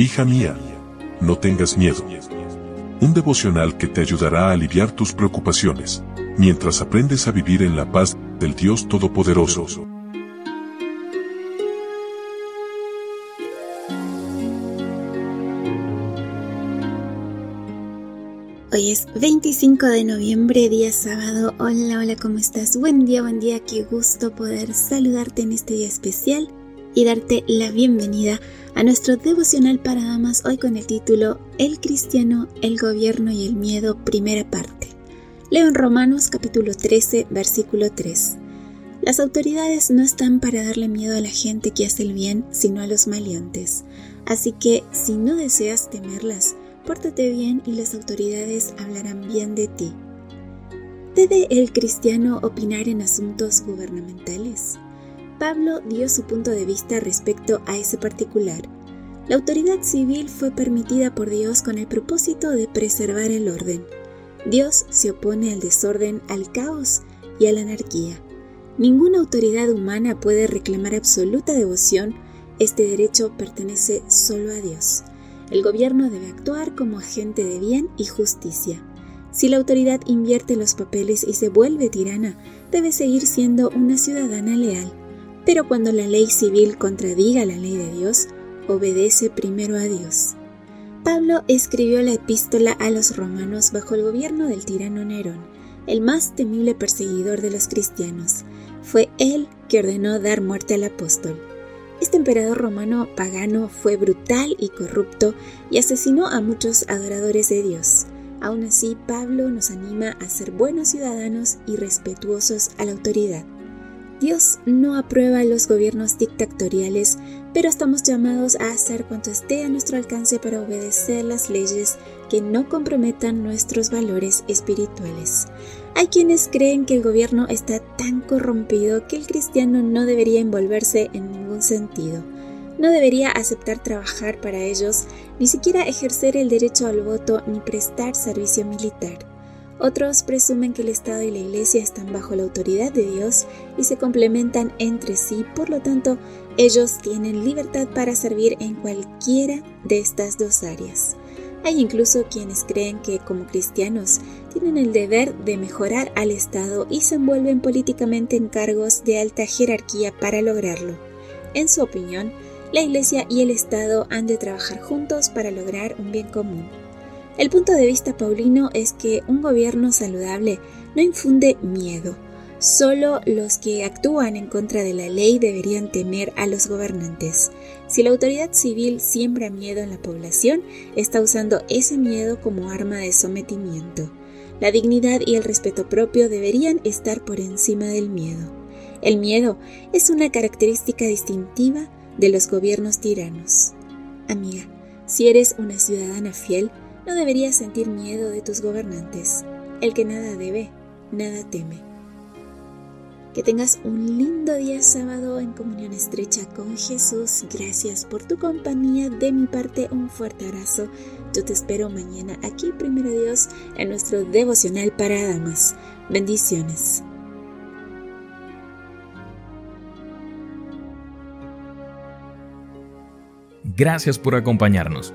Hija mía, no tengas miedo. Un devocional que te ayudará a aliviar tus preocupaciones, mientras aprendes a vivir en la paz del Dios Todopoderoso. Hoy es 25 de noviembre, día sábado. Hola, hola, ¿cómo estás? Buen día, buen día. Qué gusto poder saludarte en este día especial y darte la bienvenida a nuestro devocional para damas hoy con el título El cristiano, el gobierno y el miedo, primera parte. Leo en Romanos capítulo 13, versículo 3. Las autoridades no están para darle miedo a la gente que hace el bien, sino a los maleantes. Así que, si no deseas temerlas, pórtate bien y las autoridades hablarán bien de ti. ¿Debe el cristiano opinar en asuntos gubernamentales? Pablo dio su punto de vista respecto a ese particular. La autoridad civil fue permitida por Dios con el propósito de preservar el orden. Dios se opone al desorden, al caos y a la anarquía. Ninguna autoridad humana puede reclamar absoluta devoción, este derecho pertenece solo a Dios. El gobierno debe actuar como agente de bien y justicia. Si la autoridad invierte los papeles y se vuelve tirana, debe seguir siendo una ciudadana leal. Pero cuando la ley civil contradiga la ley de Dios, obedece primero a Dios. Pablo escribió la epístola a los romanos bajo el gobierno del tirano Nerón, el más temible perseguidor de los cristianos. Fue él que ordenó dar muerte al apóstol. Este emperador romano pagano fue brutal y corrupto y asesinó a muchos adoradores de Dios. Aún así, Pablo nos anima a ser buenos ciudadanos y respetuosos a la autoridad. Dios no aprueba los gobiernos dictatoriales, pero estamos llamados a hacer cuanto esté a nuestro alcance para obedecer las leyes que no comprometan nuestros valores espirituales. Hay quienes creen que el gobierno está tan corrompido que el cristiano no debería envolverse en ningún sentido. No debería aceptar trabajar para ellos, ni siquiera ejercer el derecho al voto ni prestar servicio militar. Otros presumen que el Estado y la Iglesia están bajo la autoridad de Dios y se complementan entre sí, por lo tanto, ellos tienen libertad para servir en cualquiera de estas dos áreas. Hay incluso quienes creen que como cristianos tienen el deber de mejorar al Estado y se envuelven políticamente en cargos de alta jerarquía para lograrlo. En su opinión, la Iglesia y el Estado han de trabajar juntos para lograr un bien común. El punto de vista paulino es que un gobierno saludable no infunde miedo. Solo los que actúan en contra de la ley deberían temer a los gobernantes. Si la autoridad civil siembra miedo en la población, está usando ese miedo como arma de sometimiento. La dignidad y el respeto propio deberían estar por encima del miedo. El miedo es una característica distintiva de los gobiernos tiranos. Amiga, si eres una ciudadana fiel, no deberías sentir miedo de tus gobernantes. El que nada debe, nada teme. Que tengas un lindo día sábado en comunión estrecha con Jesús. Gracias por tu compañía. De mi parte, un fuerte abrazo. Yo te espero mañana aquí, primero Dios, en nuestro devocional para damas. Bendiciones. Gracias por acompañarnos.